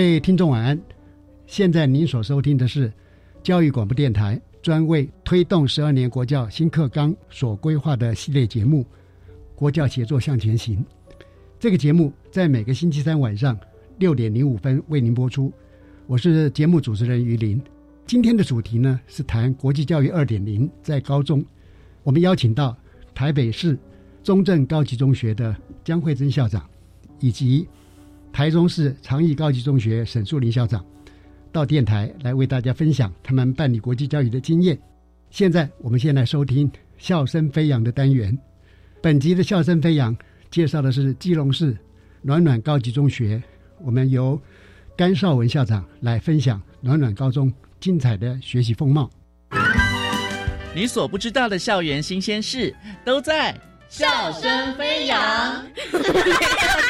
各位听众晚安，现在您所收听的是教育广播电台专为推动十二年国教新课纲所规划的系列节目《国教协作向前行》。这个节目在每个星期三晚上六点零五分为您播出。我是节目主持人于林。今天的主题呢是谈国际教育二点零在高中。我们邀请到台北市中正高级中学的江慧珍校长，以及。台中市长义高级中学沈树林校长到电台来为大家分享他们办理国际教育的经验。现在，我们先来收听“笑声飞扬”的单元。本集的“笑声飞扬”介绍的是基隆市暖暖高级中学。我们由甘少文校长来分享暖暖高中精彩的学习风貌。你所不知道的校园新鲜事，都在《笑声飞扬》。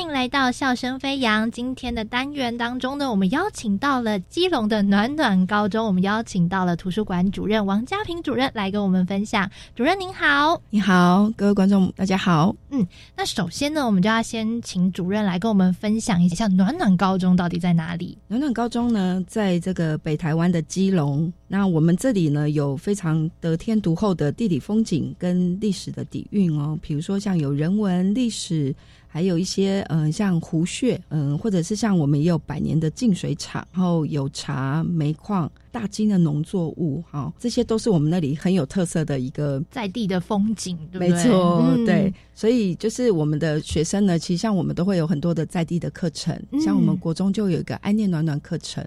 欢迎来到笑声飞扬。今天的单元当中呢，我们邀请到了基隆的暖暖高中，我们邀请到了图书馆主任王家平主任来跟我们分享。主任您好，你好，各位观众大家好。嗯，那首先呢，我们就要先请主任来跟我们分享一下暖暖高中到底在哪里。暖暖高中呢，在这个北台湾的基隆。那我们这里呢，有非常得天独厚的地理风景跟历史的底蕴哦。比如说，像有人文、历史，还有一些嗯，像湖穴，嗯，或者是像我们也有百年的净水厂，然后有茶、煤矿、大金的农作物，哈，这些都是我们那里很有特色的一个在地的风景，对不对？没错，对。所以就是我们的学生呢，其实像我们都会有很多的在地的课程，像我们国中就有一个爱念暖暖课程。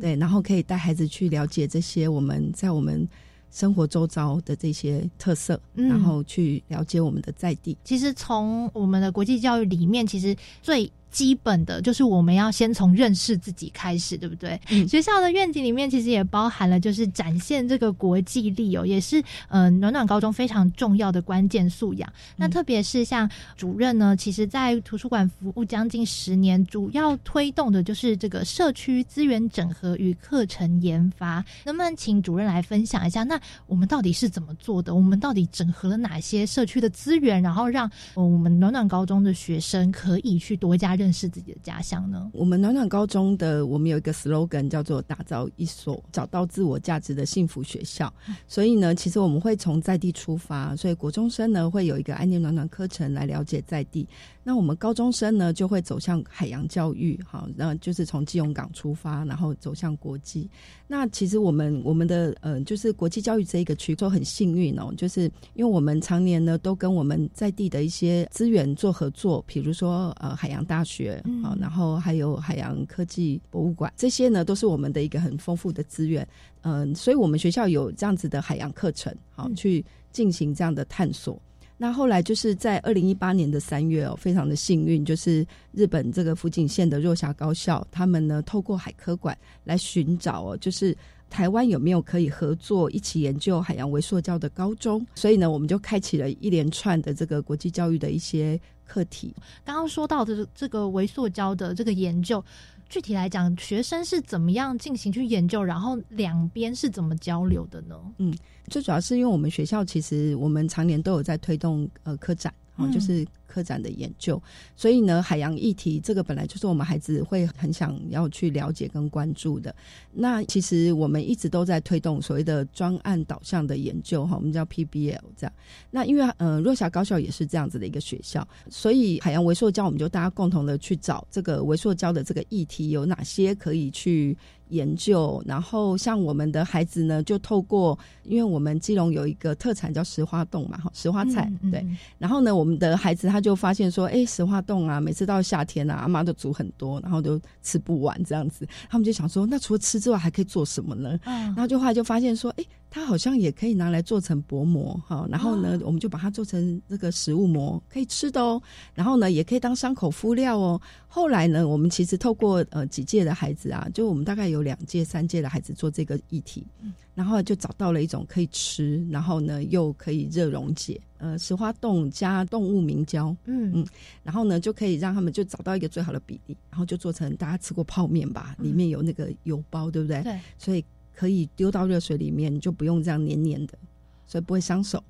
对，然后可以带孩子去了解这些我们在我们生活周遭的这些特色，然后去了解我们的在地。其实从我们的国际教育里面，其实最。基本的就是我们要先从认识自己开始，对不对？学校的愿景里面其实也包含了，就是展现这个国际力哦，也是嗯暖暖高中非常重要的关键素养。那特别是像主任呢，其实在图书馆服务将近十年，主要推动的就是这个社区资源整合与课程研发。能不能请主任来分享一下？那我们到底是怎么做的？我们到底整合了哪些社区的资源，然后让我们暖暖高中的学生可以去多加？认识自己的家乡呢？我们暖暖高中的我们有一个 slogan 叫做“打造一所找到自我价值的幸福学校”。所以呢，其实我们会从在地出发，所以国中生呢会有一个安念暖暖课程来了解在地。那我们高中生呢就会走向海洋教育，好，那就是从基隆港出发，然后走向国际。那其实我们我们的呃，就是国际教育这一个区都很幸运哦，就是因为我们常年呢都跟我们在地的一些资源做合作，比如说呃海洋大学啊，然后还有海洋科技博物馆，这些呢都是我们的一个很丰富的资源。嗯，所以我们学校有这样子的海洋课程，好去进行这样的探索。那后来就是在二零一八年的三月哦，非常的幸运，就是日本这个福井县的若狭高校，他们呢透过海科馆来寻找哦，就是台湾有没有可以合作一起研究海洋微塑胶的高中，所以呢，我们就开启了一连串的这个国际教育的一些课题。刚刚说到的这个微塑胶的这个研究。具体来讲，学生是怎么样进行去研究，然后两边是怎么交流的呢？嗯，最主要是因为我们学校其实我们常年都有在推动呃科展，哦，就是科展的研究。所以呢，海洋议题这个本来就是我们孩子会很想要去了解跟关注的。那其实我们一直都在推动所谓的专案导向的研究哈，我们叫 PBL 这样。那因为呃，若霞高校也是这样子的一个学校，所以海洋微塑胶，我们就大家共同的去找这个微塑胶的这个议题有哪些可以去。研究，然后像我们的孩子呢，就透过，因为我们基隆有一个特产叫石花洞嘛，哈，石花菜，对。然后呢，我们的孩子他就发现说，哎，石化冻啊，每次到夏天啊，阿妈都煮很多，然后都吃不完这样子。他们就想说，那除了吃之外，还可以做什么呢？然后就后来就发现说，哎。它好像也可以拿来做成薄膜哈，然后呢，我们就把它做成这个食物膜，可以吃的哦。然后呢，也可以当伤口敷料哦。后来呢，我们其实透过呃几届的孩子啊，就我们大概有两届、三届的孩子做这个议题，然后就找到了一种可以吃，然后呢又可以热溶解，呃，石花冻加动物明胶，嗯嗯，然后呢就可以让他们就找到一个最好的比例，然后就做成大家吃过泡面吧，里面有那个油包，对不对？对，所以。可以丢到热水里面，就不用这样黏黏的，所以不会伤手。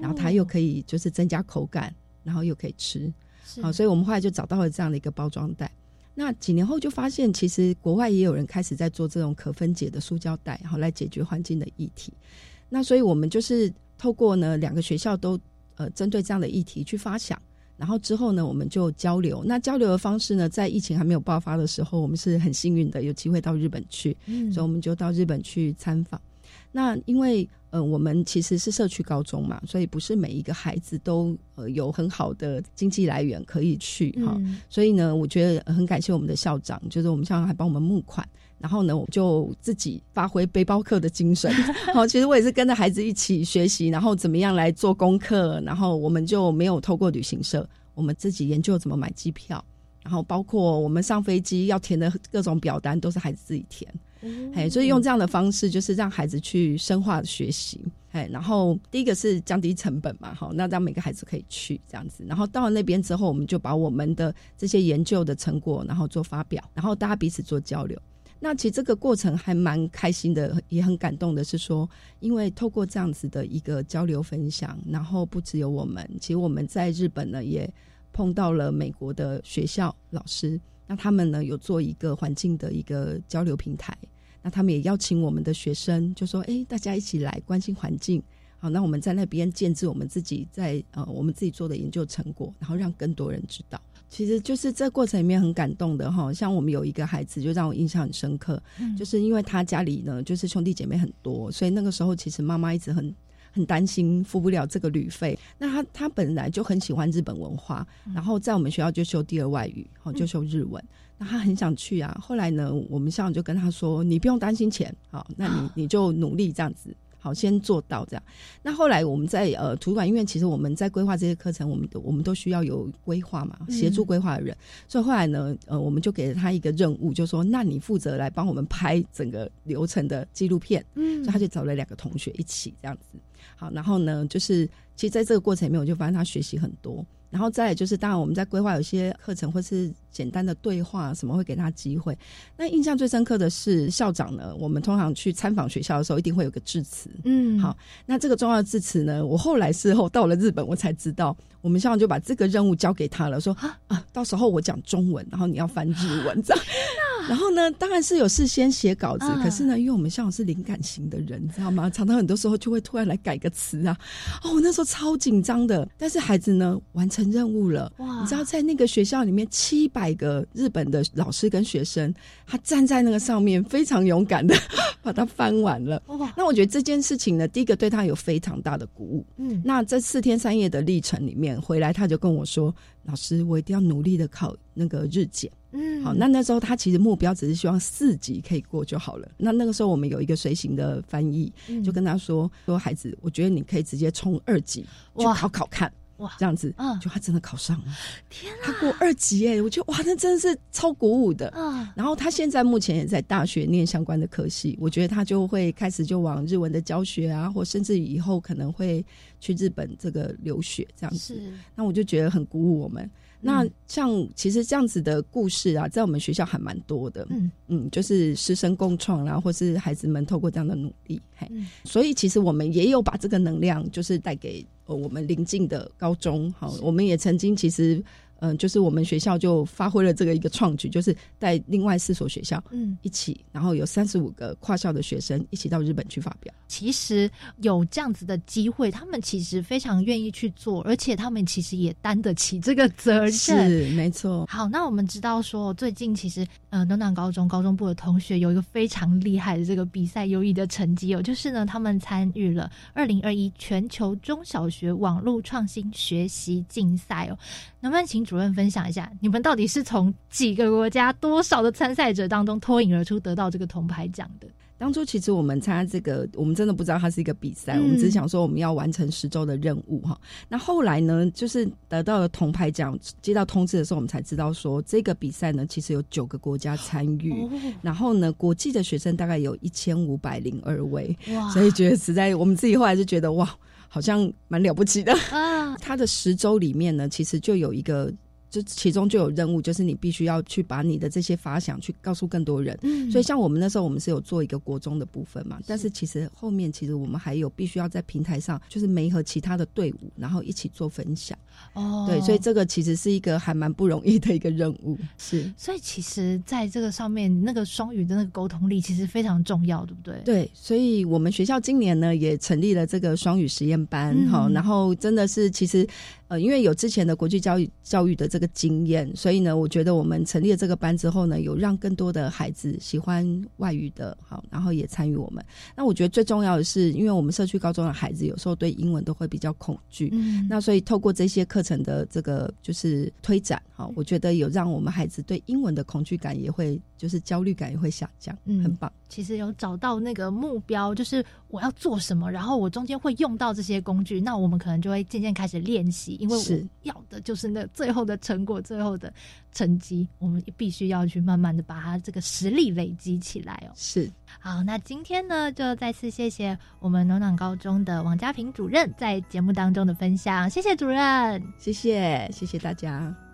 然后它又可以就是增加口感，然后又可以吃。好，所以我们后来就找到了这样的一个包装袋。那几年后就发现，其实国外也有人开始在做这种可分解的塑胶袋，好来解决环境的议题。那所以我们就是透过呢两个学校都呃针对这样的议题去发想。然后之后呢，我们就交流。那交流的方式呢，在疫情还没有爆发的时候，我们是很幸运的，有机会到日本去，所以我们就到日本去参访。那因为呃，我们其实是社区高中嘛，所以不是每一个孩子都呃有很好的经济来源可以去哈。所以呢，我觉得很感谢我们的校长，就是我们校长还帮我们募款。然后呢，我就自己发挥背包客的精神。好，其实我也是跟着孩子一起学习，然后怎么样来做功课。然后我们就没有透过旅行社，我们自己研究怎么买机票，然后包括我们上飞机要填的各种表单，都是孩子自己填。哎，所以用这样的方式，就是让孩子去深化学习。哎，然后第一个是降低成本嘛，好，那让每个孩子可以去这样子。然后到了那边之后，我们就把我们的这些研究的成果，然后做发表，然后大家彼此做交流。那其实这个过程还蛮开心的，也很感动的。是说，因为透过这样子的一个交流分享，然后不只有我们，其实我们在日本呢也碰到了美国的学校老师，那他们呢有做一个环境的一个交流平台，那他们也邀请我们的学生，就说：“哎，大家一起来关心环境。”好，那我们在那边建制我们自己在呃我们自己做的研究成果，然后让更多人知道。其实就是这过程里面很感动的哈，像我们有一个孩子就让我印象很深刻，就是因为他家里呢就是兄弟姐妹很多，所以那个时候其实妈妈一直很很担心付不了这个旅费。那他他本来就很喜欢日本文化，然后在我们学校就修第二外语，哦就修日文，那他很想去啊。后来呢，我们校长就跟他说：“你不用担心钱，好，那你 你就努力这样子。”好，先做到这样。那后来我们在呃图书馆，因为其实我们在规划这些课程，我们我们都需要有规划嘛，协助规划的人。所以后来呢，呃，我们就给了他一个任务，就说：那你负责来帮我们拍整个流程的纪录片。嗯，所以他就找了两个同学一起这样子。好，然后呢，就是其实在这个过程里面，我就发现他学习很多。然后再就是，当然我们在规划有些课程或是简单的对话什么，会给他机会。那印象最深刻的是校长呢，我们通常去参访学校的时候，一定会有个致辞。嗯，好，那这个重要的致辞呢，我后来事后到了日本，我才知道，我们校长就把这个任务交给他了，说啊，到时候我讲中文，然后你要翻日文这样。然后呢，当然是有事先写稿子，可是呢，因为我们校长是灵感型的人，你知道吗？常常很多时候就会突然来改个词啊。哦，我那时候超紧张的，但是孩子呢完成任务了。哇！你知道在那个学校里面，七百个日本的老师跟学生，他站在那个上面，非常勇敢的 把它翻完了。哇！那我觉得这件事情呢，第一个对他有非常大的鼓舞。嗯。那这四天三夜的历程里面，回来他就跟我说：“老师，我一定要努力的考那个日检。”嗯，好，那那时候他其实目标只是希望四级可以过就好了。那那个时候我们有一个随行的翻译，就跟他说说孩子，我觉得你可以直接冲二级去考考看，哇，这样子，嗯，就他真的考上了，天啊，他过二级哎，我觉得哇，那真的是超鼓舞的。嗯，然后他现在目前也在大学念相关的科系，我觉得他就会开始就往日文的教学啊，或甚至以后可能会去日本这个留学这样子。那我就觉得很鼓舞我们。那像其实这样子的故事啊，在我们学校还蛮多的。嗯嗯，就是师生共创啦，或是孩子们透过这样的努力，嘿，所以其实我们也有把这个能量，就是带给呃我们邻近的高中，好，我们也曾经其实。嗯，就是我们学校就发挥了这个一个创举，就是带另外四所学校，嗯，一起，然后有三十五个跨校的学生一起到日本去发表。其实有这样子的机会，他们其实非常愿意去做，而且他们其实也担得起这个责任。是，没错。好，那我们知道说，最近其实，呃，暖暖高中高中部的同学有一个非常厉害的这个比赛优异的成绩哦，就是呢，他们参与了二零二一全球中小学网络创新学习竞赛哦。能不能请主任分享一下，你们到底是从几个国家、多少的参赛者当中脱颖而出，得到这个铜牌奖的？当初其实我们参加这个，我们真的不知道它是一个比赛，我们只是想说我们要完成十周的任务哈。那后来呢，就是得到了铜牌奖，接到通知的时候，我们才知道说这个比赛呢，其实有九个国家参与，然后呢，国际的学生大概有一千五百零二位，所以觉得实在，我们自己后来就觉得哇。好像蛮了不起的啊！他的十周里面呢，其实就有一个。就其中就有任务，就是你必须要去把你的这些发想去告诉更多人。嗯，所以像我们那时候，我们是有做一个国中的部分嘛。但是其实后面其实我们还有必须要在平台上，就是没和其他的队伍，然后一起做分享。哦，对，所以这个其实是一个还蛮不容易的一个任务。是，所以其实在这个上面，那个双语的那个沟通力其实非常重要，对不对？对，所以我们学校今年呢也成立了这个双语实验班。好，然后真的是其实。呃，因为有之前的国际教育教育的这个经验，所以呢，我觉得我们成立了这个班之后呢，有让更多的孩子喜欢外语的，好，然后也参与我们。那我觉得最重要的是，因为我们社区高中的孩子有时候对英文都会比较恐惧，嗯，那所以透过这些课程的这个就是推展，好，我觉得有让我们孩子对英文的恐惧感也会。就是焦虑感也会下降，嗯，很棒。其实有找到那个目标，就是我要做什么，然后我中间会用到这些工具，那我们可能就会渐渐开始练习，因为我要的就是那最后的成果，最后的成绩，我们必须要去慢慢的把它这个实力累积起来哦。是，好，那今天呢，就再次谢谢我们暖暖高中的王家平主任在节目当中的分享，谢谢主任，谢谢，谢谢大家。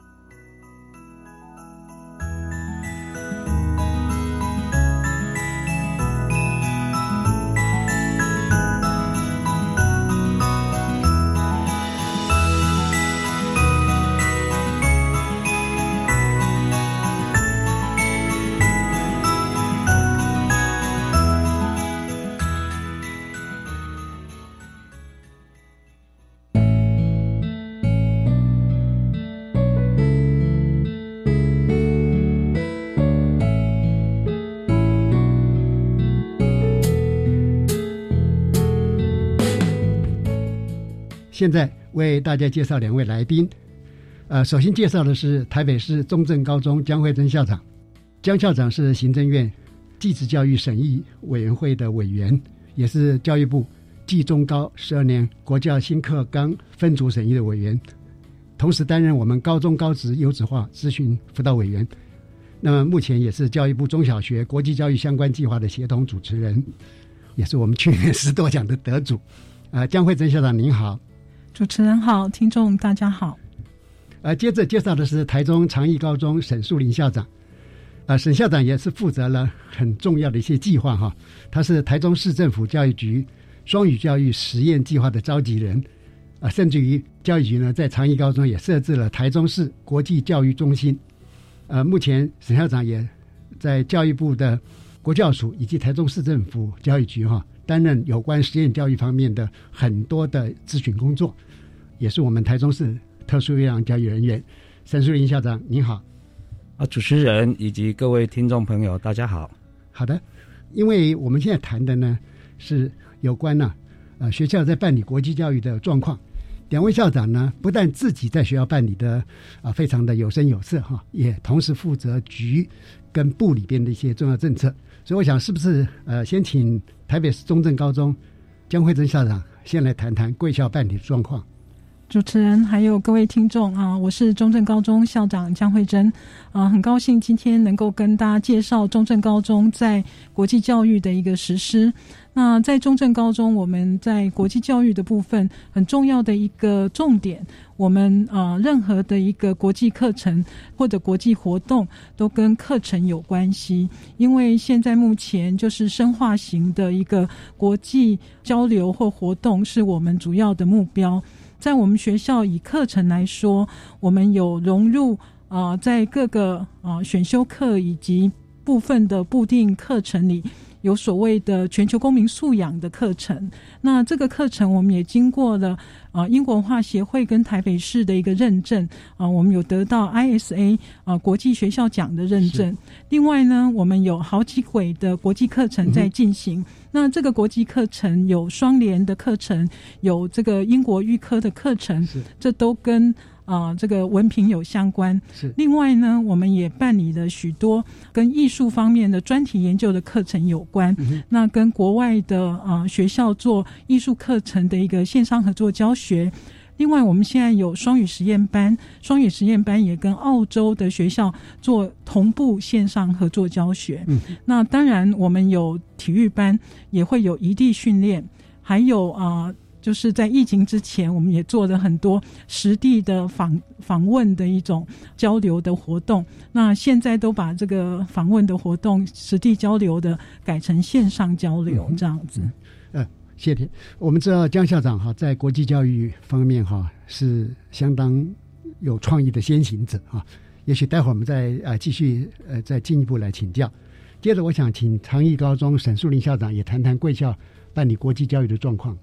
现在为大家介绍两位来宾，呃，首先介绍的是台北市中正高中江慧珍校长。江校长是行政院技职教育审议委员会的委员，也是教育部技中高十二年国教新课纲分组审议的委员，同时担任我们高中高职优质化咨询辅导委员。那么目前也是教育部中小学国际教育相关计划的协同主持人，也是我们去年十多奖的得主。啊，江慧珍校长您好。主持人好，听众大家好。呃，接着介绍的是台中长义高中沈树林校长。啊，沈校长也是负责了很重要的一些计划哈。他是台中市政府教育局双语教育实验计划的召集人。啊，甚至于教育局呢，在长义高中也设置了台中市国际教育中心。呃，目前沈校长也在教育部的国教署以及台中市政府教育局哈。担任有关实验教育方面的很多的咨询工作，也是我们台中市特殊优良教育人员。沈树林校长，您好。啊，主持人以及各位听众朋友，大家好。好的，因为我们现在谈的呢是有关呢，呃，学校在办理国际教育的状况。两位校长呢，不但自己在学校办理的啊非常的有声有色哈，也同时负责局跟部里边的一些重要政策。所以我想，是不是呃，先请台北市中正高中江慧珍校长先来谈谈贵校办理状况。主持人还有各位听众啊，我是中正高中校长江慧珍啊，很高兴今天能够跟大家介绍中正高中在国际教育的一个实施。那在中正高中，我们在国际教育的部分很重要的一个重点，我们啊任何的一个国际课程或者国际活动都跟课程有关系，因为现在目前就是深化型的一个国际交流或活动是我们主要的目标。在我们学校以课程来说，我们有融入啊，在各个啊选修课以及部分的固定课程里。有所谓的全球公民素养的课程，那这个课程我们也经过了啊英国文化协会跟台北市的一个认证啊，我们有得到 ISA 啊国际学校奖的认证。另外呢，我们有好几轨的国际课程在进行。那这个国际课程有双联的课程，有这个英国预科的课程，这都跟。啊，这个文凭有相关。是。另外呢，我们也办理了许多跟艺术方面的专题研究的课程有关。那跟国外的啊学校做艺术课程的一个线上合作教学。另外，我们现在有双语实验班，双语实验班也跟澳洲的学校做同步线上合作教学。嗯。那当然，我们有体育班，也会有异地训练，还有啊。就是在疫情之前，我们也做了很多实地的访访问的一种交流的活动。那现在都把这个访问的活动、实地交流的改成线上交流这样子。嗯，谢谢。我们知道江校长哈，在国际教育方面哈是相当有创意的先行者哈。也许待会儿我们再呃继续呃再进一步来请教。接着，我想请长益高中沈树林校长也谈谈贵校办理国际教育的状况。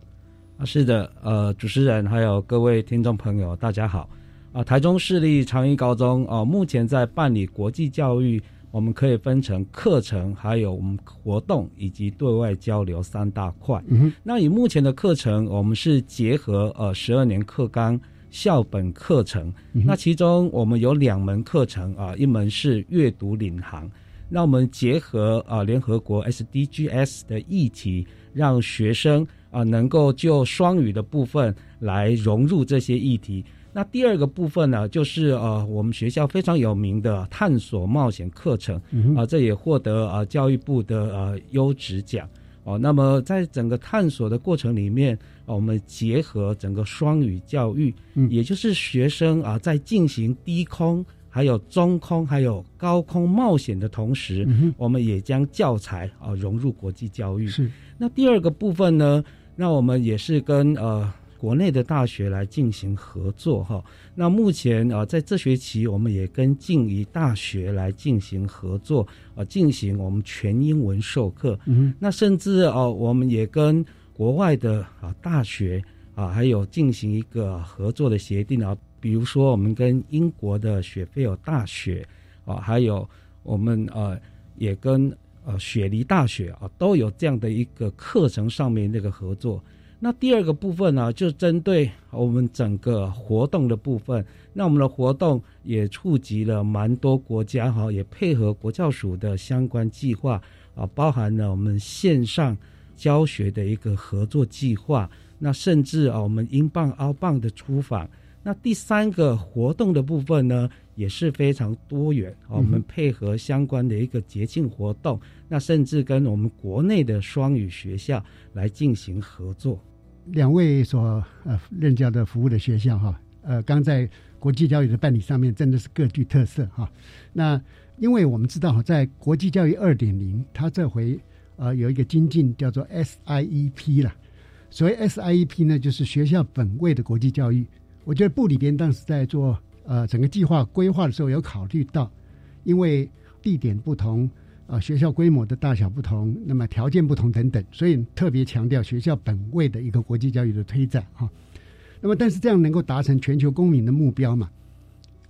是的，呃，主持人还有各位听众朋友，大家好。啊，台中市立长益高中啊，目前在办理国际教育，我们可以分成课程、还有我们活动以及对外交流三大块。嗯那以目前的课程，我们是结合呃十二年课纲校本课程。那其中我们有两门课程啊，一门是阅读领航。那我们结合啊联合国 SDGs 的议题，让学生。啊，能够就双语的部分来融入这些议题。那第二个部分呢，就是呃，我们学校非常有名的探索冒险课程啊，这也获得啊教育部的呃优质奖哦。那么在整个探索的过程里面，我们结合整个双语教育，嗯也就是学生啊在进行低空、还有中空、还有高空冒险的同时，我们也将教材啊融入国际教育。是。那第二个部分呢？那我们也是跟呃国内的大学来进行合作哈。那目前啊在这学期，我们也跟静宜大学来进行合作啊，进行我们全英文授课。嗯，那甚至哦，我们也跟国外的啊大学啊，还有进行一个合作的协定啊。比如说，我们跟英国的雪菲尔大学啊，还有我们呃也跟。呃，雪梨大学啊，都有这样的一个课程上面那个合作。那第二个部分呢，就针对我们整个活动的部分。那我们的活动也触及了蛮多国家哈，也配合国教署的相关计划啊，包含了我们线上教学的一个合作计划。那甚至啊，我们英镑、澳镑的出访。那第三个活动的部分呢？也是非常多元啊，我们配合相关的一个节庆活动，那甚至跟我们国内的双语学校来进行合作。两位所呃任教的服务的学校哈，呃，刚在国际教育的办理上面真的是各具特色哈。那因为我们知道哈，在国际教育二点零，它这回呃有一个精进叫做 SIEP 了。所谓 SIEP 呢，就是学校本位的国际教育。我觉得部里边当时在做。呃，整个计划规划的时候有考虑到，因为地点不同，啊，学校规模的大小不同，那么条件不同等等，所以特别强调学校本位的一个国际教育的推展哈。那么，但是这样能够达成全球公民的目标嘛？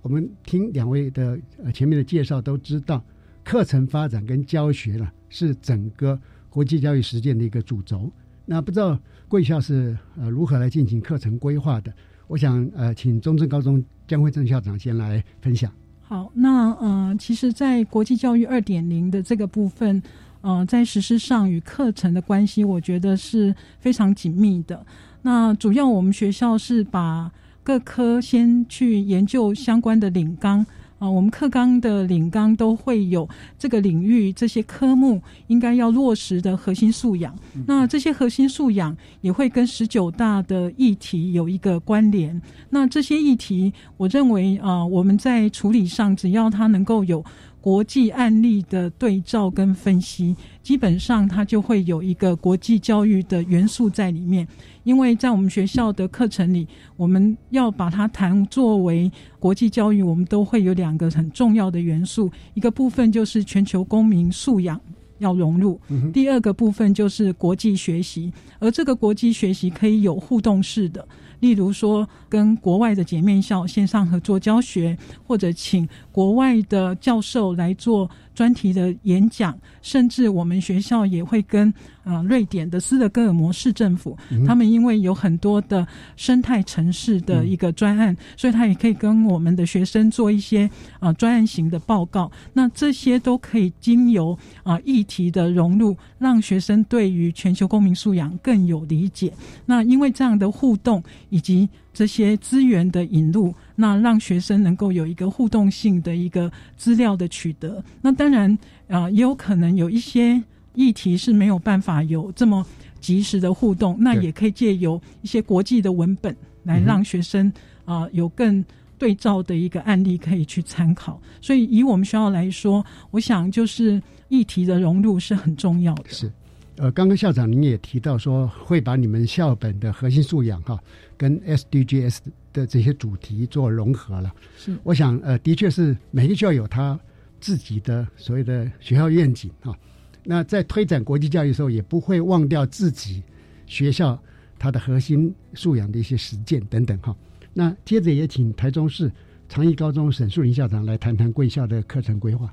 我们听两位的呃前面的介绍都知道，课程发展跟教学了是整个国际教育实践的一个主轴。那不知道贵校是呃如何来进行课程规划的？我想呃，请中正高中。江惠正校长先来分享。好，那呃，其实，在国际教育二点零的这个部分，呃，在实施上与课程的关系，我觉得是非常紧密的。那主要我们学校是把各科先去研究相关的领纲。啊，我们课纲的领纲都会有这个领域这些科目应该要落实的核心素养。那这些核心素养也会跟十九大的议题有一个关联。那这些议题，我认为啊，我们在处理上，只要它能够有国际案例的对照跟分析，基本上它就会有一个国际教育的元素在里面。因为在我们学校的课程里，我们要把它谈作为国际教育，我们都会有两个很重要的元素，一个部分就是全球公民素养要融入，第二个部分就是国际学习，而这个国际学习可以有互动式的。例如说，跟国外的姐妹校线上合作教学，或者请国外的教授来做专题的演讲，甚至我们学校也会跟啊瑞典的斯德哥尔摩市政府，他们因为有很多的生态城市的一个专案，所以他也可以跟我们的学生做一些啊专案型的报告。那这些都可以经由啊议题的融入，让学生对于全球公民素养更有理解。那因为这样的互动。以及这些资源的引入，那让学生能够有一个互动性的一个资料的取得。那当然啊，也有可能有一些议题是没有办法有这么及时的互动，那也可以借由一些国际的文本来让学生啊有更对照的一个案例可以去参考。所以以我们学校来说，我想就是议题的融入是很重要的。是。呃，刚刚校长您也提到说，会把你们校本的核心素养哈，跟 SDGs 的这些主题做融合了。是，我想呃，的确是每个学校有他自己的所谓的学校愿景哈。那在推展国际教育的时候，也不会忘掉自己学校它的核心素养的一些实践等等哈。那接着也请台中市长益高中沈树林校长来谈谈贵校的课程规划。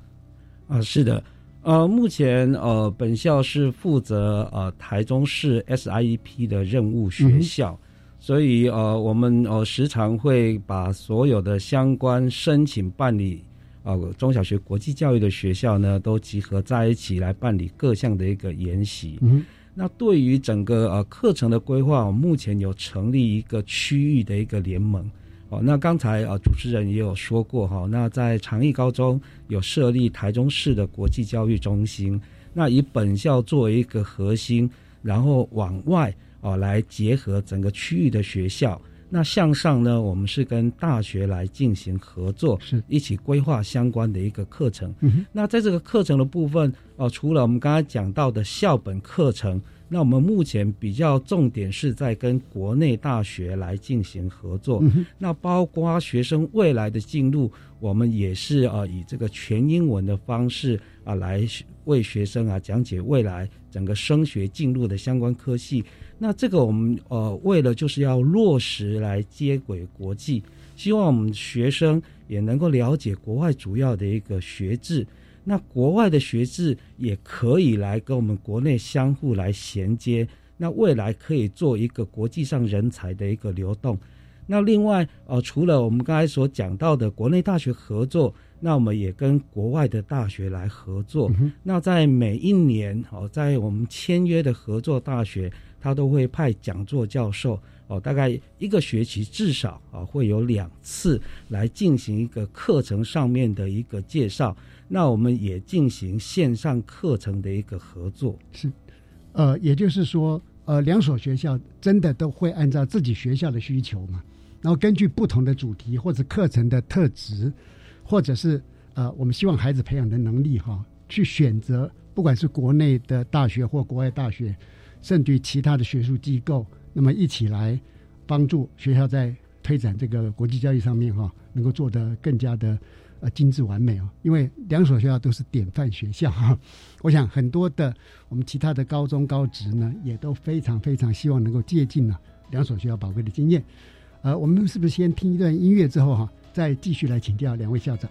啊，是的。呃，目前呃，本校是负责呃台中市 SIEP 的任务学校，所以呃，我们呃时常会把所有的相关申请办理啊中小学国际教育的学校呢，都集合在一起来办理各项的一个研习。嗯，那对于整个呃课程的规划，目前有成立一个区域的一个联盟。哦，那刚才啊，主持人也有说过哈，那在长益高中有设立台中市的国际教育中心，那以本校作为一个核心，然后往外啊来结合整个区域的学校，那向上呢，我们是跟大学来进行合作，是一起规划相关的一个课程。嗯那在这个课程的部分，哦，除了我们刚才讲到的校本课程。那我们目前比较重点是在跟国内大学来进行合作，那包括学生未来的进入，我们也是啊以这个全英文的方式啊来为学生啊讲解未来整个升学进入的相关科系。那这个我们呃为了就是要落实来接轨国际，希望我们学生也能够了解国外主要的一个学制。那国外的学制也可以来跟我们国内相互来衔接，那未来可以做一个国际上人才的一个流动。那另外，呃，除了我们刚才所讲到的国内大学合作，那我们也跟国外的大学来合作。那在每一年，哦，在我们签约的合作大学，他都会派讲座教授，哦，大概一个学期至少啊会有两次来进行一个课程上面的一个介绍。那我们也进行线上课程的一个合作，是，呃，也就是说，呃，两所学校真的都会按照自己学校的需求嘛，然后根据不同的主题或者课程的特质，或者是呃，我们希望孩子培养的能力哈，去选择，不管是国内的大学或国外大学，甚至于其他的学术机构，那么一起来帮助学校在推展这个国际教育上面哈，能够做得更加的。呃，精致完美哦，因为两所学校都是典范学校哈。我想很多的我们其他的高中高职呢，也都非常非常希望能够借鉴呢两所学校宝贵的经验。呃，我们是不是先听一段音乐之后哈，再继续来请教两位校长？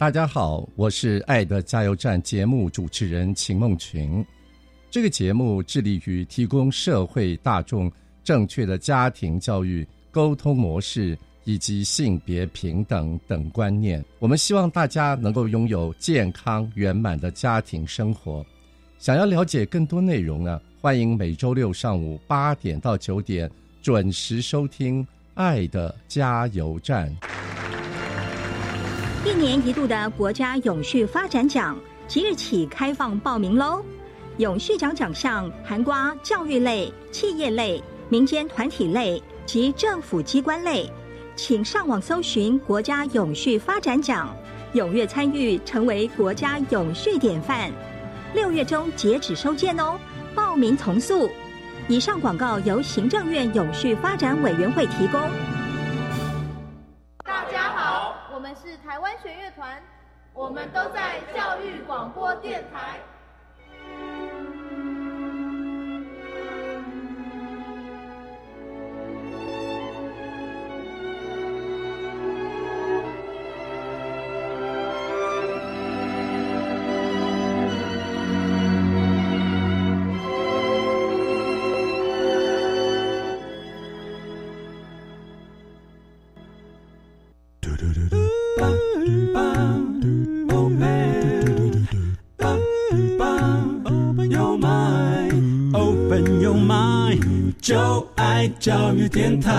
大家好，我是《爱的加油站》节目主持人秦梦群。这个节目致力于提供社会大众正确的家庭教育、沟通模式。以及性别平等等观念，我们希望大家能够拥有健康圆满的家庭生活。想要了解更多内容呢？欢迎每周六上午八点到九点准时收听《爱的加油站》。一年一度的国家永续发展奖即日起开放报名喽！永续奖奖项涵盖教育类、企业类、民间团体类及政府机关类。请上网搜寻国家永续发展奖，踊跃参与，成为国家永续典范。六月中截止收件哦，报名从速。以上广告由行政院永续发展委员会提供。是台湾弦乐团，我们都在教育广播电台。教育电台。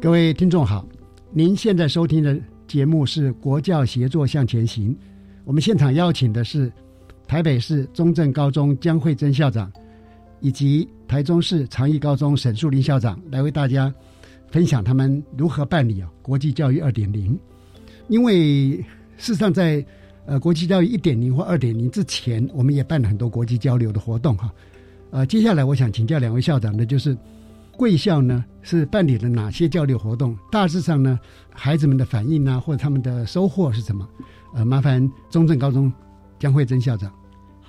各位听众好，您现在收听的节目是《国教协作向前行》，我们现场邀请的是台北市中正高中江慧珍校长。以及台中市长义高中沈树林校长来为大家分享他们如何办理啊国际教育二点零。因为事实上在呃国际教育一点零或二点零之前，我们也办了很多国际交流的活动哈。呃，接下来我想请教两位校长的就是贵校呢是办理了哪些交流活动？大致上呢孩子们的反应啊或者他们的收获是什么？呃，麻烦中正高中江慧珍校长。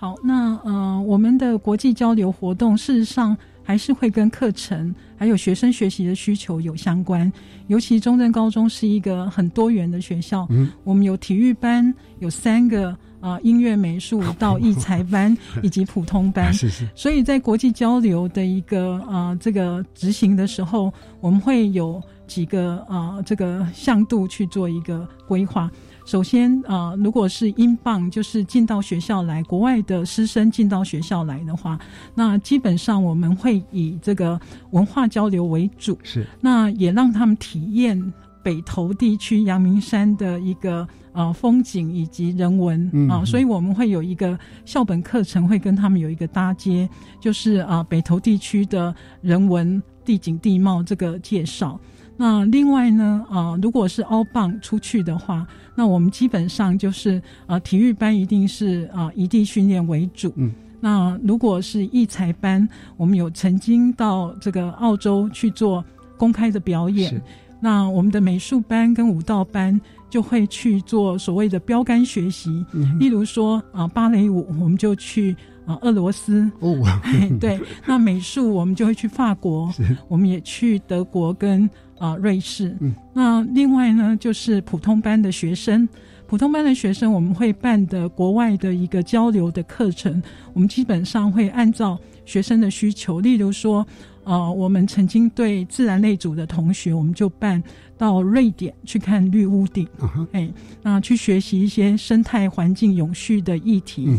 好，那呃，我们的国际交流活动事实上还是会跟课程还有学生学习的需求有相关。尤其中正高中是一个很多元的学校，嗯，我们有体育班，有三个啊音乐美术到艺才班以及普通班，是是。所以在国际交流的一个啊这个执行的时候，我们会有几个啊这个向度去做一个规划。首先啊，如果是英镑，就是进到学校来，国外的师生进到学校来的话，那基本上我们会以这个文化交流为主。是，那也让他们体验北投地区阳明山的一个呃风景以及人文啊，所以我们会有一个校本课程，会跟他们有一个搭接，就是啊北投地区的人文地景地貌这个介绍。那另外呢，啊，如果是凹棒出去的话，那我们基本上就是啊，体育班一定是啊，异地训练为主。嗯。那如果是艺才班，我们有曾经到这个澳洲去做公开的表演。那我们的美术班跟舞蹈班就会去做所谓的标杆学习。嗯。例如说啊，芭蕾舞我们就去啊，俄罗斯。哦。对。那美术我们就会去法国。我们也去德国跟。啊，瑞士。嗯，那另外呢，就是普通班的学生，普通班的学生，我们会办的国外的一个交流的课程，我们基本上会按照学生的需求，例如说，呃，我们曾经对自然类组的同学，我们就办到瑞典去看绿屋顶，哎，那去学习一些生态环境永续的议题。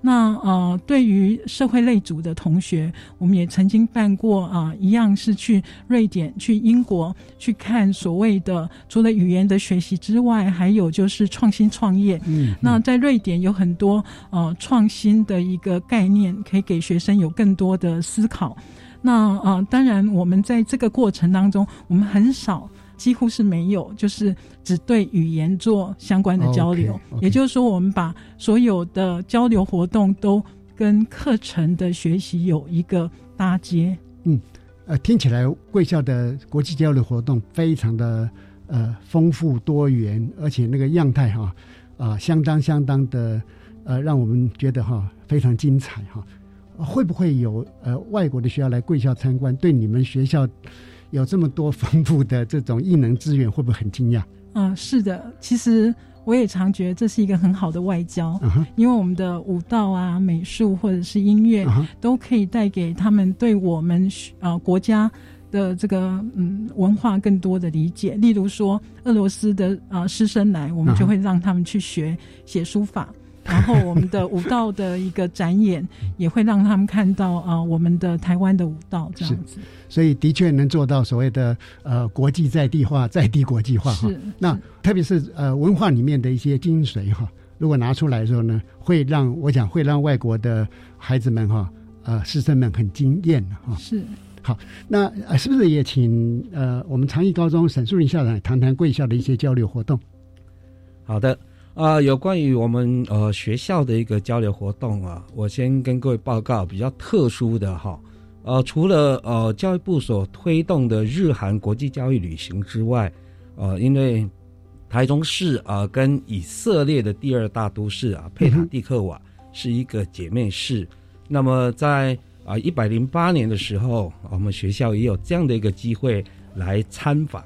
那呃，对于社会类组的同学，我们也曾经办过啊，一样是去瑞典、去英国去看所谓的除了语言的学习之外，还有就是创新创业。嗯，那在瑞典有很多呃创新的一个概念，可以给学生有更多的思考。那呃，当然我们在这个过程当中，我们很少。几乎是没有，就是只对语言做相关的交流。也就是说，我们把所有的交流活动都跟课程的学习有一个搭接。嗯，呃，听起来贵校的国际交流活动非常的呃丰富多元，而且那个样态哈啊相当相当的呃让我们觉得哈非常精彩哈。会不会有呃外国的学校来贵校参观？对你们学校？有这么多丰富的这种异能资源，会不会很惊讶？嗯，是的，其实我也常觉得这是一个很好的外交，因为我们的舞蹈啊、美术或者是音乐，都可以带给他们对我们呃国家的这个嗯文化更多的理解。例如说，俄罗斯的啊师生来，我们就会让他们去学写书法。然后我们的舞蹈的一个展演，也会让他们看到啊，我们的台湾的舞蹈这样子。所以的确能做到所谓的呃国际在地化、在地国际化哈。那特别是呃文化里面的一些精髓哈，如果拿出来的时候呢，会让我想会让外国的孩子们哈呃师生们很惊艳哈。是好，那呃是不是也请呃我们长益高中沈树林校长谈谈贵校的一些交流活动？好的。啊，有关于我们呃学校的一个交流活动啊，我先跟各位报告比较特殊的哈，呃，除了呃教育部所推动的日韩国际教育旅行之外，呃，因为台中市啊跟以色列的第二大都市啊佩塔蒂克瓦是一个姐妹市，那么在啊一百零八年的时候，我们学校也有这样的一个机会来参访。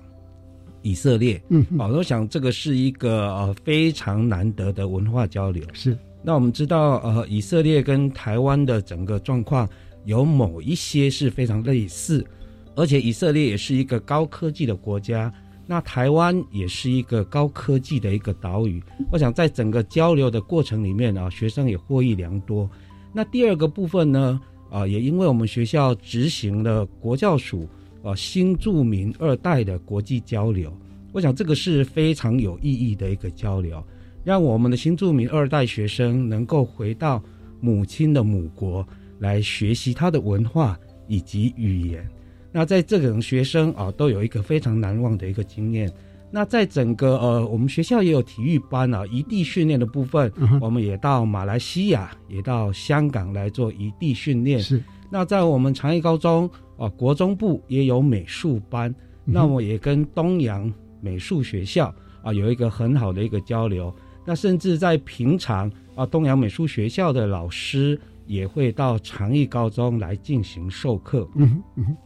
以色列，嗯，好，我想这个是一个呃非常难得的文化交流。是，那我们知道，呃，以色列跟台湾的整个状况有某一些是非常类似，而且以色列也是一个高科技的国家，那台湾也是一个高科技的一个岛屿。我想在整个交流的过程里面啊，学生也获益良多。那第二个部分呢，啊，也因为我们学校执行了国教署。啊，新住民二代的国际交流，我想这个是非常有意义的一个交流，让我们的新住民二代学生能够回到母亲的母国来学习他的文化以及语言。那在这种学生啊，都有一个非常难忘的一个经验。那在整个呃，我们学校也有体育班啊，异地训练的部分，我们也到马来西亚，也到香港来做异地训练。是。那在我们长益高中。啊，国中部也有美术班，那我也跟东洋美术学校啊有一个很好的一个交流。那甚至在平常啊，东洋美术学校的老师也会到长益高中来进行授课。嗯嗯，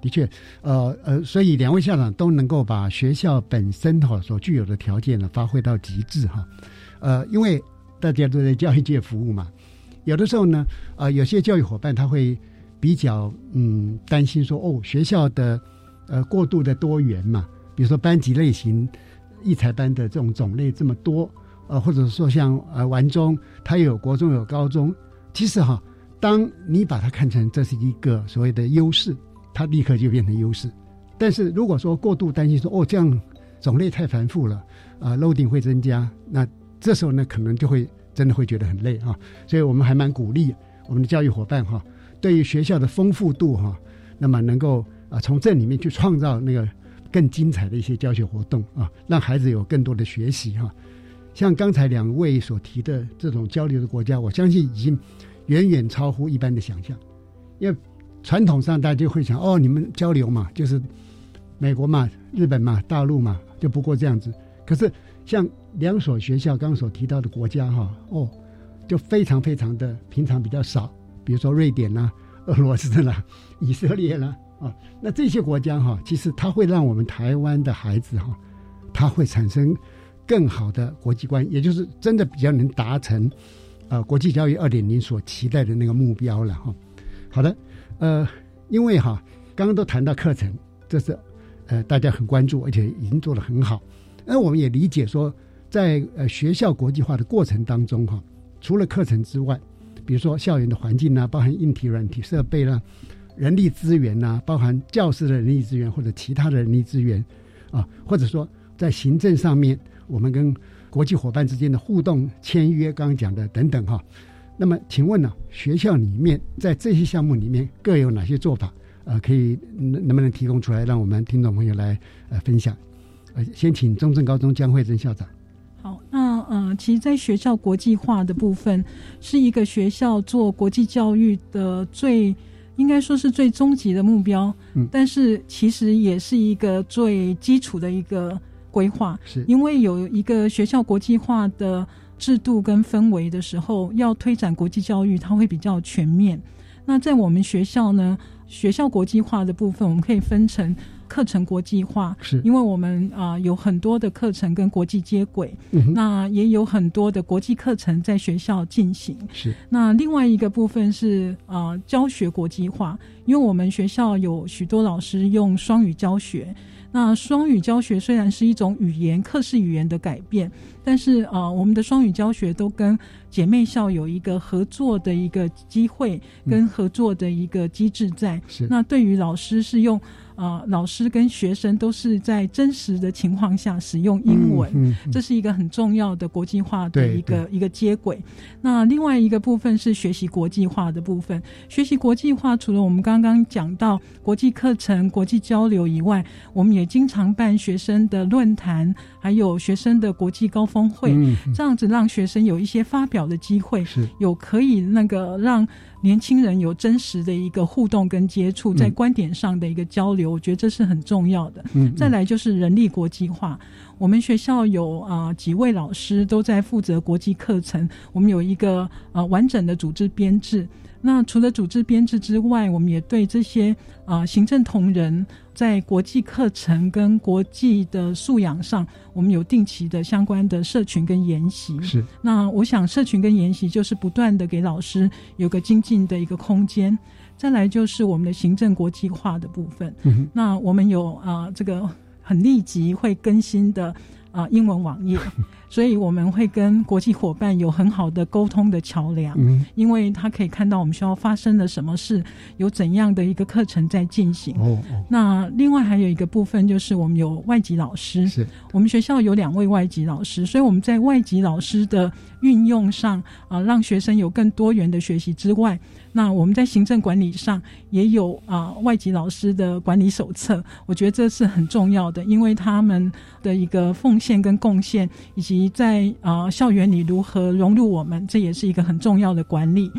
的确，呃呃，所以两位校长都能够把学校本身哈所具有的条件呢发挥到极致哈。呃，因为大家都在教育界服务嘛，有的时候呢，呃，有些教育伙伴他会。比较嗯担心说哦学校的呃过度的多元嘛，比如说班级类型，艺才班的这种种类这么多，呃或者说像呃完中它有国中有高中，其实哈，当你把它看成这是一个所谓的优势，它立刻就变成优势。但是如果说过度担心说哦这样种类太繁复了啊，loading 会增加，那这时候呢可能就会真的会觉得很累啊。所以我们还蛮鼓励我们的教育伙伴哈。对于学校的丰富度哈，那么能够啊从这里面去创造那个更精彩的一些教学活动啊，让孩子有更多的学习哈。像刚才两位所提的这种交流的国家，我相信已经远远超乎一般的想象。因为传统上大家就会想，哦，你们交流嘛，就是美国嘛、日本嘛、大陆嘛，就不过这样子。可是像两所学校刚所提到的国家哈，哦，就非常非常的平常比较少。比如说瑞典啦、俄罗斯啦、以色列啦啊，那这些国家哈，其实它会让我们台湾的孩子哈，他会产生更好的国际观，也就是真的比较能达成呃国际教育二点零所期待的那个目标了哈。好的，呃，因为哈刚刚都谈到课程，这是呃大家很关注，而且已经做得很好。那我们也理解说，在呃学校国际化的过程当中哈，除了课程之外，比如说校园的环境啊，包含硬体、软体设备啦、人力资源呐，包含教师的人力资源或者其他的人力资源啊，或者说在行政上面，我们跟国际伙伴之间的互动、签约，刚刚讲的等等哈。那么，请问呢，学校里面在这些项目里面各有哪些做法？呃，可以能不能提供出来，让我们听众朋友来呃分享？呃，先请中正高中江慧珍校长。好，那呃，其实，在学校国际化的部分，是一个学校做国际教育的最应该说是最终极的目标。嗯，但是其实也是一个最基础的一个规划。是，因为有一个学校国际化的制度跟氛围的时候，要推展国际教育，它会比较全面。那在我们学校呢？学校国际化的部分，我们可以分成课程国际化，是因为我们啊有很多的课程跟国际接轨，那也有很多的国际课程在学校进行。是那另外一个部分是啊教学国际化，因为我们学校有许多老师用双语教学。那双语教学虽然是一种语言课室语言的改变，但是啊我们的双语教学都跟姐妹校有一个合作的一个机会，跟合作的一个机制在。是那对于老师是用。啊，老师跟学生都是在真实的情况下使用英文，这是一个很重要的国际化的一个一个接轨。那另外一个部分是学习国际化的部分。学习国际化，除了我们刚刚讲到国际课程、国际交流以外，我们也经常办学生的论坛，还有学生的国际高峰会，这样子让学生有一些发表的机会，有可以那个让。年轻人有真实的一个互动跟接触，在观点上的一个交流，我觉得这是很重要的。嗯，再来就是人力国际化，我们学校有啊几位老师都在负责国际课程，我们有一个呃完整的组织编制。那除了组织编制之外，我们也对这些啊行政同仁在国际课程跟国际的素养上，我们有定期的相关的社群跟研习。是。那我想社群跟研习就是不断的给老师有个精进的一个空间。再来就是我们的行政国际化的部分。嗯。那我们有啊这个很立即会更新的啊英文网页。所以我们会跟国际伙伴有很好的沟通的桥梁，嗯，因为他可以看到我们学校发生了什么事，有怎样的一个课程在进行。哦，那另外还有一个部分就是我们有外籍老师，是我们学校有两位外籍老师，所以我们在外籍老师的运用上啊，让学生有更多元的学习之外，那我们在行政管理上也有啊外籍老师的管理手册，我觉得这是很重要的，因为他们的一个奉献跟贡献以及。在啊，校园里如何融入我们，这也是一个很重要的管理。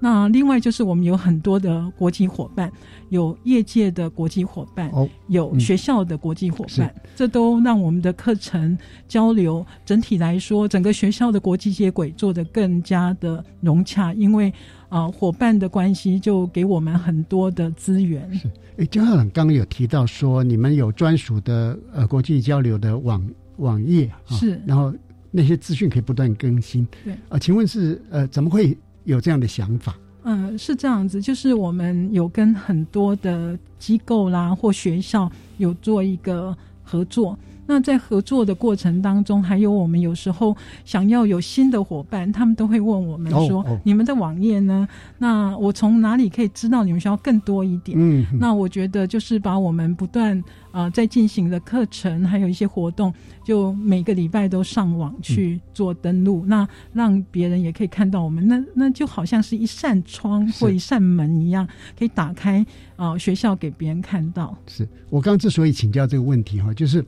那另外就是我们有很多的国际伙伴，有业界的国际伙伴，有学校的国际伙伴，这都让我们的课程交流整体来说，整个学校的国际接轨做得更加的融洽。因为啊，伙伴的关系就给我们很多的资源。是，哎，江校长刚刚有提到说，你们有专属的呃国际交流的网网页，是，然后。那些资讯可以不断更新。对啊，请问是呃，怎么会有这样的想法？嗯，是这样子，就是我们有跟很多的机构啦或学校有做一个合作。那在合作的过程当中，还有我们有时候想要有新的伙伴，他们都会问我们说：“你们的网页呢？那我从哪里可以知道你们需要更多一点？”嗯，那我觉得就是把我们不断啊在进行的课程，还有一些活动，就每个礼拜都上网去做登录，那让别人也可以看到我们。那那就好像是一扇窗或一扇门一样，可以打开啊学校给别人看到。是我刚之所以请教这个问题哈，就是。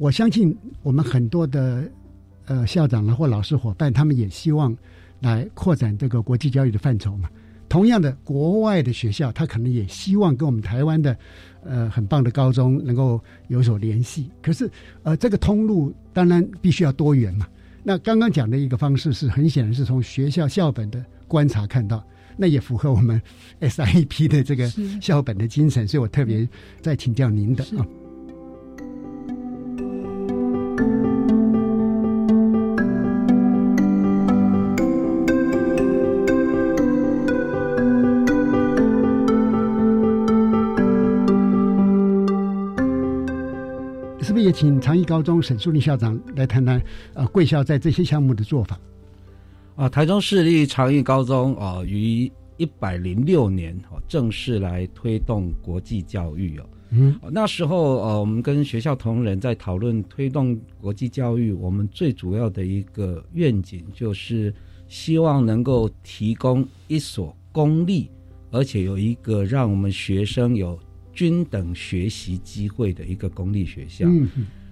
我相信我们很多的呃校长呢或老师伙伴，他们也希望来扩展这个国际教育的范畴嘛。同样的，国外的学校他可能也希望跟我们台湾的呃很棒的高中能够有所联系。可是呃这个通路当然必须要多元嘛。那刚刚讲的一个方式是很显然是从学校校本的观察看到，那也符合我们 SIP 的这个校本的精神，所以我特别再请教您的啊。也请长益高中沈树立校长来谈谈，呃，贵校在这些项目的做法。啊，台中市立长益高中哦，于一百零六年哦正式来推动国际教育哦。嗯，那时候呃，我们跟学校同仁在讨论推动国际教育，我们最主要的一个愿景就是希望能够提供一所公立，而且有一个让我们学生有均等学习机会的一个公立学校。嗯，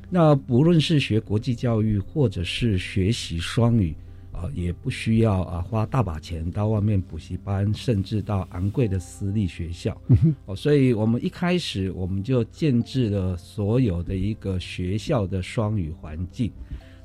那不论是学国际教育，或者是学习双语。啊，也不需要啊花大把钱到外面补习班，甚至到昂贵的私立学校。哦，所以我们一开始我们就建制了所有的一个学校的双语环境。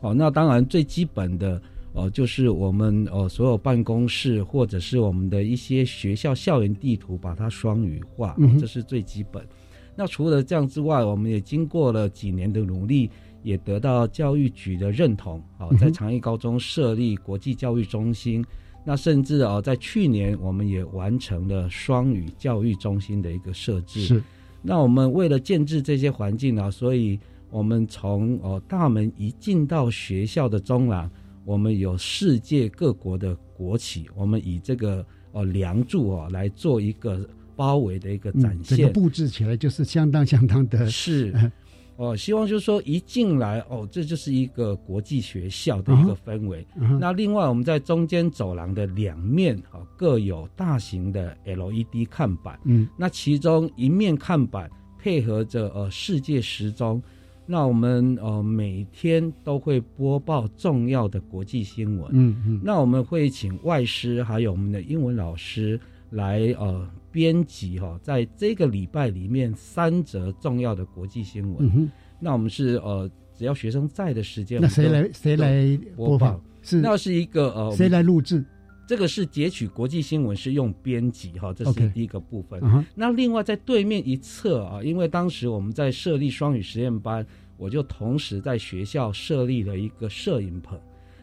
哦，那当然最基本的哦，就是我们哦所有办公室或者是我们的一些学校校园地图把它双语化，这是最基本。那除了这样之外，我们也经过了几年的努力。也得到教育局的认同，好，在长益高中设立国际教育中心。那甚至哦，在去年我们也完成了双语教育中心的一个设置。是。那我们为了建制这些环境呢，所以我们从哦大门一进到学校的中廊，我们有世界各国的国旗，我们以这个哦梁柱哦来做一个包围的一个展现。这个布置起来就是相当相当的是。哦，希望就是说一进来哦，这就是一个国际学校的一个氛围。那另外，我们在中间走廊的两面啊，各有大型的 LED 看板。嗯，那其中一面看板配合着呃世界时钟，那我们呃每天都会播报重要的国际新闻。嗯嗯，那我们会请外师还有我们的英文老师来呃。编辑哈，在这个礼拜里面三则重要的国际新闻。那我们是呃，只要学生在的时间，那谁来谁来播放？是那是一个呃，谁来录制？这个是截取国际新闻是用编辑哈，这是第一个部分。那另外在对面一侧啊，因为当时我们在设立双语实验班，我就同时在学校设立了一个摄影棚。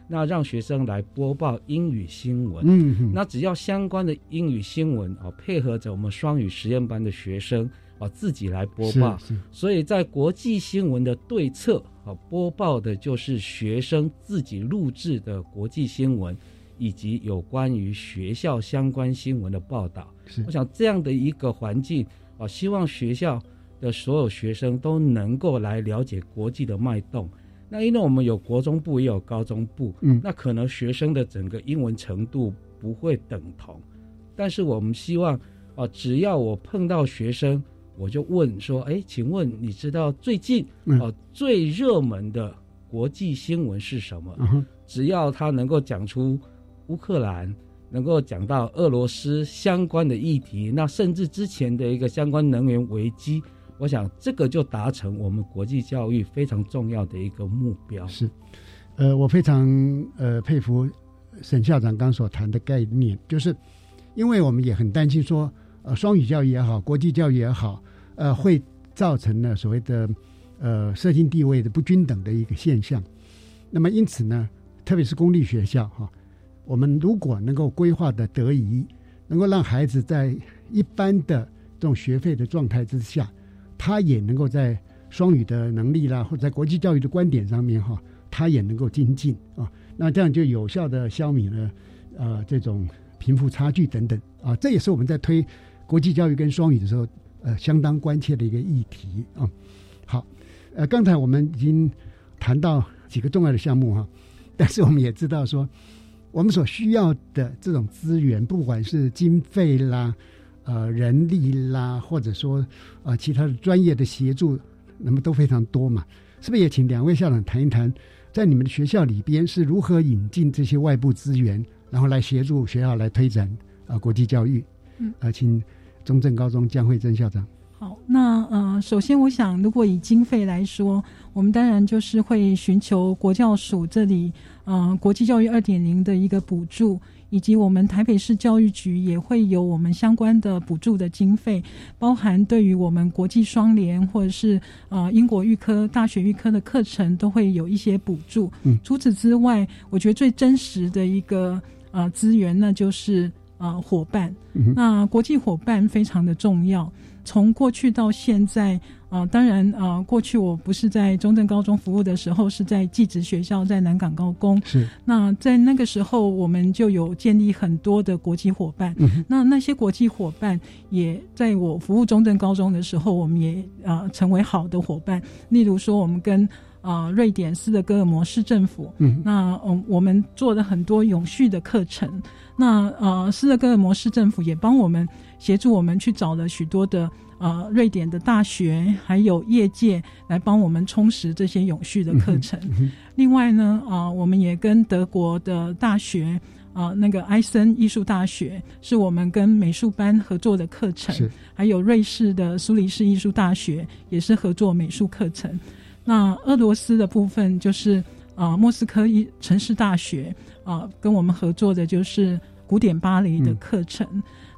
那让学生来播报英语新闻，嗯，那只要相关的英语新闻啊，配合着我们双语实验班的学生啊，自己来播报。所以在国际新闻的对侧啊，播报的就是学生自己录制的国际新闻，以及有关于学校相关新闻的报道。我想这样的一个环境啊，希望学校的所有学生都能够来了解国际的脉动。那因为我们有国中部也有高中部，嗯，那可能学生的整个英文程度不会等同，但是我们希望啊，只要我碰到学生，我就问说，哎，请问你知道最近啊最热门的国际新闻是什么？只要他能够讲出乌克兰，能够讲到俄罗斯相关的议题，那甚至之前的一个相关能源危机。我想这个就达成我们国际教育非常重要的一个目标。是，呃，我非常呃佩服沈校长刚所谈的概念，就是因为我们也很担心说，呃，双语教育也好，国际教育也好，呃，会造成了所谓的呃社经地位的不均等的一个现象。那么因此呢，特别是公立学校哈，我们如果能够规划的得宜，能够让孩子在一般的这种学费的状态之下。他也能够在双语的能力啦，或者在国际教育的观点上面哈，他也能够精进啊。那这样就有效的消弭了呃这种贫富差距等等啊。这也是我们在推国际教育跟双语的时候呃相当关切的一个议题啊。好，呃，刚才我们已经谈到几个重要的项目哈，但是我们也知道说，我们所需要的这种资源，不管是经费啦。呃，人力啦，或者说呃其他的专业的协助，那么都非常多嘛，是不是也请两位校长谈一谈，在你们的学校里边是如何引进这些外部资源，然后来协助学校来推展啊国际教育？嗯，呃，请中正高中江慧珍校长。好，那呃，首先我想，如果以经费来说，我们当然就是会寻求国教署这里，呃，国际教育二点零的一个补助。以及我们台北市教育局也会有我们相关的补助的经费，包含对于我们国际双联或者是呃英国预科大学预科的课程都会有一些补助。嗯，除此之外，我觉得最真实的一个呃资源，那就是呃伙伴。那国际伙伴非常的重要。从过去到现在。啊，当然，啊，过去我不是在中正高中服务的时候，是在技职学校，在南港高工。是。那在那个时候，我们就有建立很多的国际伙伴。嗯。那那些国际伙伴也在我服务中正高中的时候，我们也啊成为好的伙伴。例如说，我们跟啊瑞典斯德哥尔摩市政府。嗯。那嗯，我们做了很多永续的课程。那呃，斯德哥尔摩市政府也帮我们协助我们去找了许多的。呃，瑞典的大学还有业界来帮我们充实这些永续的课程。另外呢，啊，我们也跟德国的大学啊，那个埃森艺术大学是我们跟美术班合作的课程。还有瑞士的苏黎世艺术大学也是合作美术课程。那俄罗斯的部分就是啊，莫斯科一城市大学啊，跟我们合作的就是古典巴黎的课程。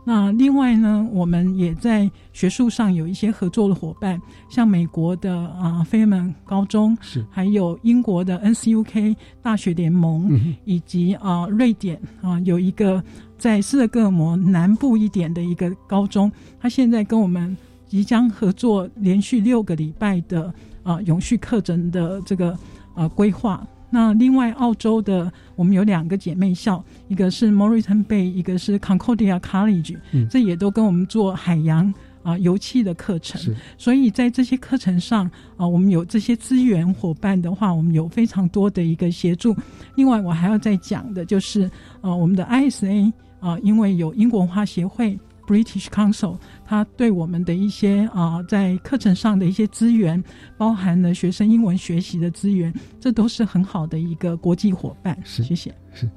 那另外呢，我们也在学术上有一些合作的伙伴，像美国的啊菲门高中，是还有英国的 NCUK 大学联盟，以及啊瑞典啊有一个在斯德哥尔摩南部一点的一个高中，他现在跟我们即将合作连续六个礼拜的啊永续课程的这个啊规划。那另外，澳洲的我们有两个姐妹校，一个是 Moreton Bay，一个是 Concordia College，这也都跟我们做海洋啊油气的课程。所以在这些课程上啊，我们有这些资源伙伴的话，我们有非常多的一个协助。另外，我还要再讲的就是啊，我们的 ISA 啊，因为有英国文化协会。British Council，他对我们的一些啊，在课程上的一些资源，包含了学生英文学习的资源，这都是很好的一个国际伙伴。是，谢谢。是，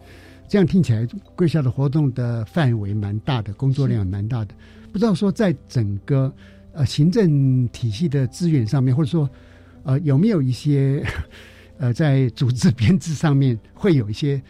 这样听起来，贵校的活动的范围蛮大的，工作量蛮大的。不知道说，在整个呃行政体系的资源上面，或者说呃有没有一些 呃在组织编制上面会有一些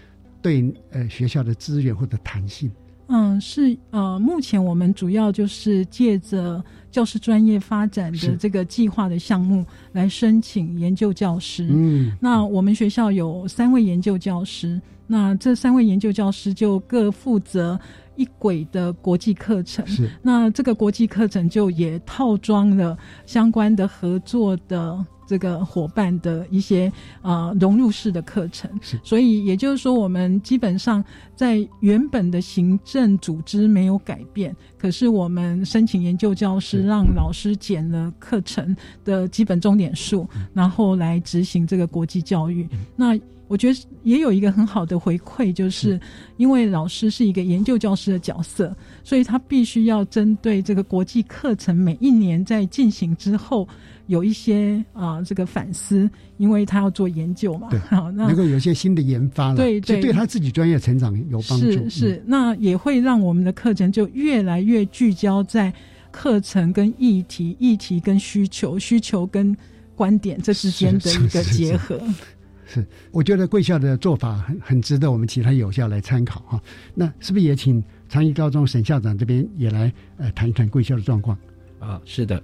对呃学校的资源或者弹性？嗯，是呃，目前我们主要就是借着教师专业发展的这个计划的项目来申请研究教师。嗯，那我们学校有三位研究教师，那这三位研究教师就各负责一轨的国际课程。是，那这个国际课程就也套装了相关的合作的。这个伙伴的一些啊融入式的课程，所以也就是说，我们基本上在原本的行政组织没有改变，可是我们申请研究教师，让老师减了课程的基本重点数，然后来执行这个国际教育。那我觉得也有一个很好的回馈，就是。因为老师是一个研究教师的角色，所以他必须要针对这个国际课程每一年在进行之后。有一些啊，这个反思，因为他要做研究嘛，好，那能够有一些新的研发了，对对，对他自己专业成长有帮助。是是，那也会让我们的课程就越来越聚焦在课程跟议题、议题跟需求、需求跟观点这之间的一个结合。是，我觉得贵校的做法很很值得我们其他有校来参考哈。那是不是也请长益高中沈校长这边也来呃谈一谈贵校的状况？啊，是的。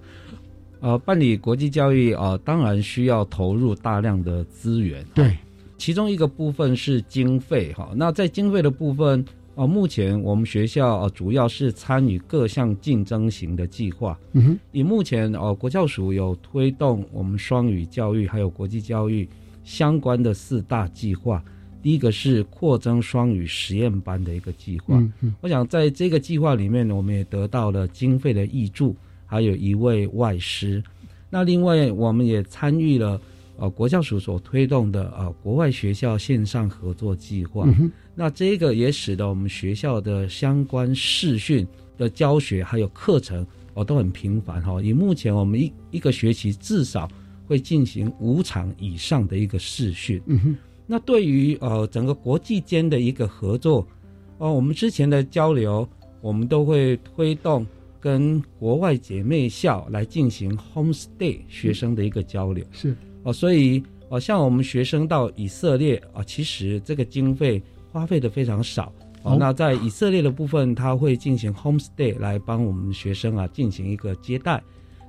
呃，办理国际教育啊，当然需要投入大量的资源。对，其中一个部分是经费哈。那在经费的部分啊，目前我们学校啊，主要是参与各项竞争型的计划。嗯哼，以目前哦，国教署有推动我们双语教育还有国际教育相关的四大计划。第一个是扩增双语实验班的一个计划。嗯嗯，我想在这个计划里面，我们也得到了经费的益助。还有一位外师，那另外我们也参与了呃国教署所推动的呃国外学校线上合作计划。那这个也使得我们学校的相关视讯的教学还有课程哦都很频繁哈。以目前我们一一个学期至少会进行五场以上的一个视讯。那对于呃整个国际间的一个合作哦，我们之前的交流我们都会推动。跟国外姐妹校来进行 home stay 学生的一个交流是哦，所以哦，像我们学生到以色列啊，其实这个经费花费的非常少哦。那在以色列的部分，他会进行 home stay 来帮我们学生啊进行一个接待。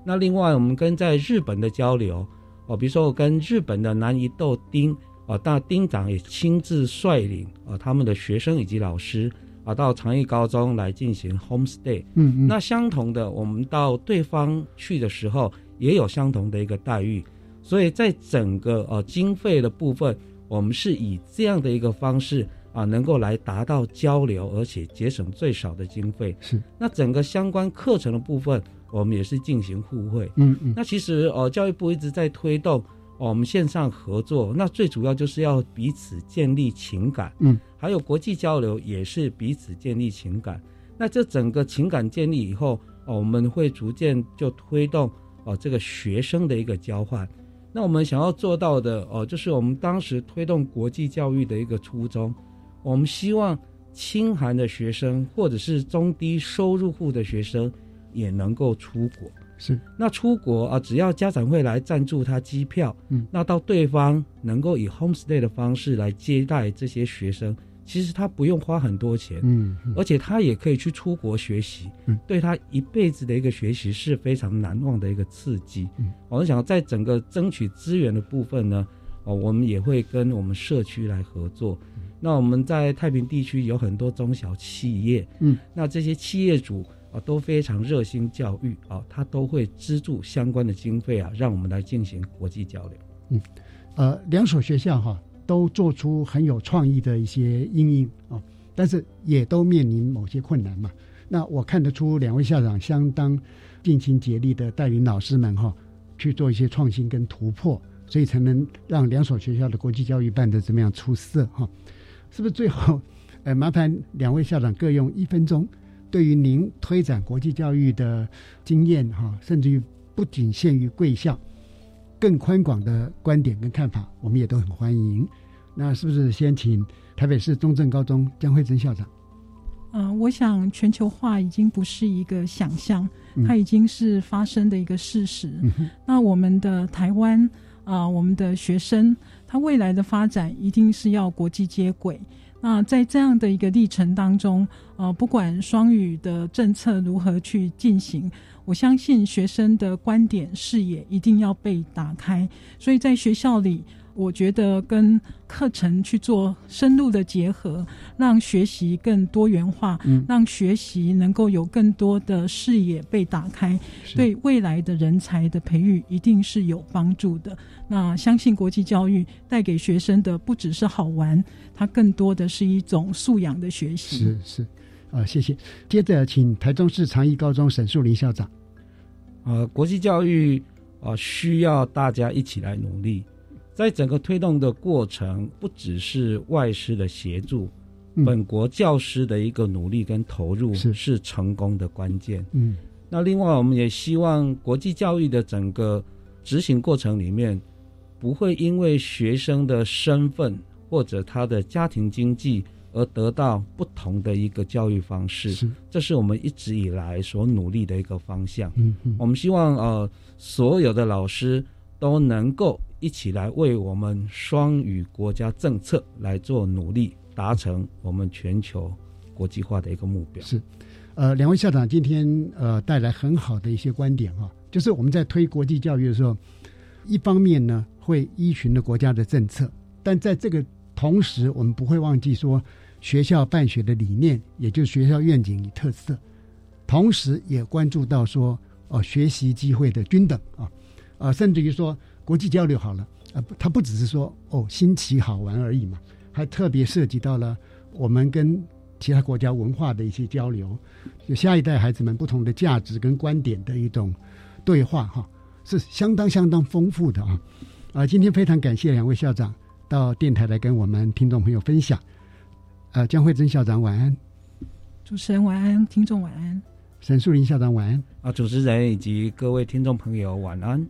那另外，我们跟在日本的交流哦，比如说我跟日本的南一豆丁哦，那丁长也亲自率领啊他们的学生以及老师啊到长益高中来进行 homestay。嗯嗯。那相同的，我们到对方去的时候也有相同的一个待遇，所以在整个呃经费的部分，我们是以这样的一个方式啊，能够来达到交流，而且节省最少的经费。是。那整个相关课程的部分，我们也是进行互惠。嗯嗯。那其实呃，教育部一直在推动。我们线上合作，那最主要就是要彼此建立情感，嗯，还有国际交流也是彼此建立情感。那这整个情感建立以后，哦，我们会逐渐就推动哦这个学生的一个交换。那我们想要做到的哦，就是我们当时推动国际教育的一个初衷，我们希望清寒的学生或者是中低收入户的学生也能够出国。是，那出国啊，只要家长会来赞助他机票，嗯，那到对方能够以 homestay 的方式来接待这些学生，其实他不用花很多钱，嗯，而且他也可以去出国学习，嗯，对他一辈子的一个学习是非常难忘的一个刺激。嗯，我们想在整个争取资源的部分呢，哦，我们也会跟我们社区来合作。那我们在太平地区有很多中小企业，嗯，那这些企业主。啊，都非常热心教育啊，他都会资助相关的经费啊，让我们来进行国际交流。嗯，呃，两所学校哈都做出很有创意的一些应用啊，但是也都面临某些困难嘛。那我看得出两位校长相当尽心竭力的带领老师们哈去做一些创新跟突破，所以才能让两所学校的国际教育办得怎么样出色哈？是不是最后，呃，麻烦两位校长各用一分钟。对于您推展国际教育的经验，哈，甚至于不仅限于贵校，更宽广的观点跟看法，我们也都很欢迎。那是不是先请台北市中正高中江慧珍校长？嗯，我想全球化已经不是一个想象，它已经是发生的一个事实。那我们的台湾啊，我们的学生，他未来的发展一定是要国际接轨。那在这样的一个历程当中，呃，不管双语的政策如何去进行，我相信学生的观点视野一定要被打开。所以在学校里，我觉得跟课程去做深入的结合，让学习更多元化，让学习能够有更多的视野被打开，对未来的人才的培育一定是有帮助的。那相信国际教育带给学生的不只是好玩。它更多的是一种素养的学习。是是，啊，谢谢。接着，请台中市长益高中沈树林校长。呃，国际教育啊，需要大家一起来努力。在整个推动的过程，不只是外师的协助，本国教师的一个努力跟投入是是成功的关键。嗯，那另外，我们也希望国际教育的整个执行过程里面，不会因为学生的身份。或者他的家庭经济而得到不同的一个教育方式，是，这是我们一直以来所努力的一个方向。嗯嗯，我们希望呃所有的老师都能够一起来为我们双语国家政策来做努力，达成我们全球国际化的一个目标。是，呃，两位校长今天呃带来很好的一些观点啊，就是我们在推国际教育的时候，一方面呢会依循着国家的政策，但在这个同时，我们不会忘记说学校办学的理念，也就是学校愿景与特色。同时，也关注到说哦，学习机会的均等啊，啊，甚至于说国际交流好了啊，它不只是说哦新奇好玩而已嘛，还特别涉及到了我们跟其他国家文化的一些交流，就下一代孩子们不同的价值跟观点的一种对话哈，是相当相当丰富的啊啊！今天非常感谢两位校长。到电台来跟我们听众朋友分享。呃，江慧珍校长晚安，主持人晚安，听众晚安，沈树林校长晚安。啊，主持人以及各位听众朋友晚安。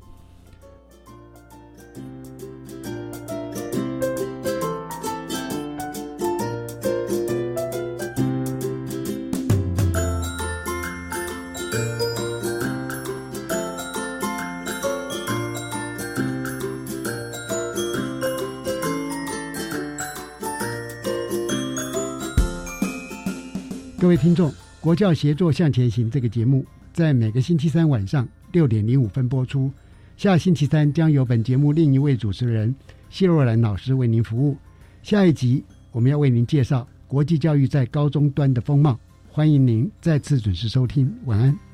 各位听众，国教协作向前行这个节目在每个星期三晚上六点零五分播出。下星期三将由本节目另一位主持人谢若兰老师为您服务。下一集我们要为您介绍。国际教育在高中端的风貌。欢迎您再次准时收听，晚安。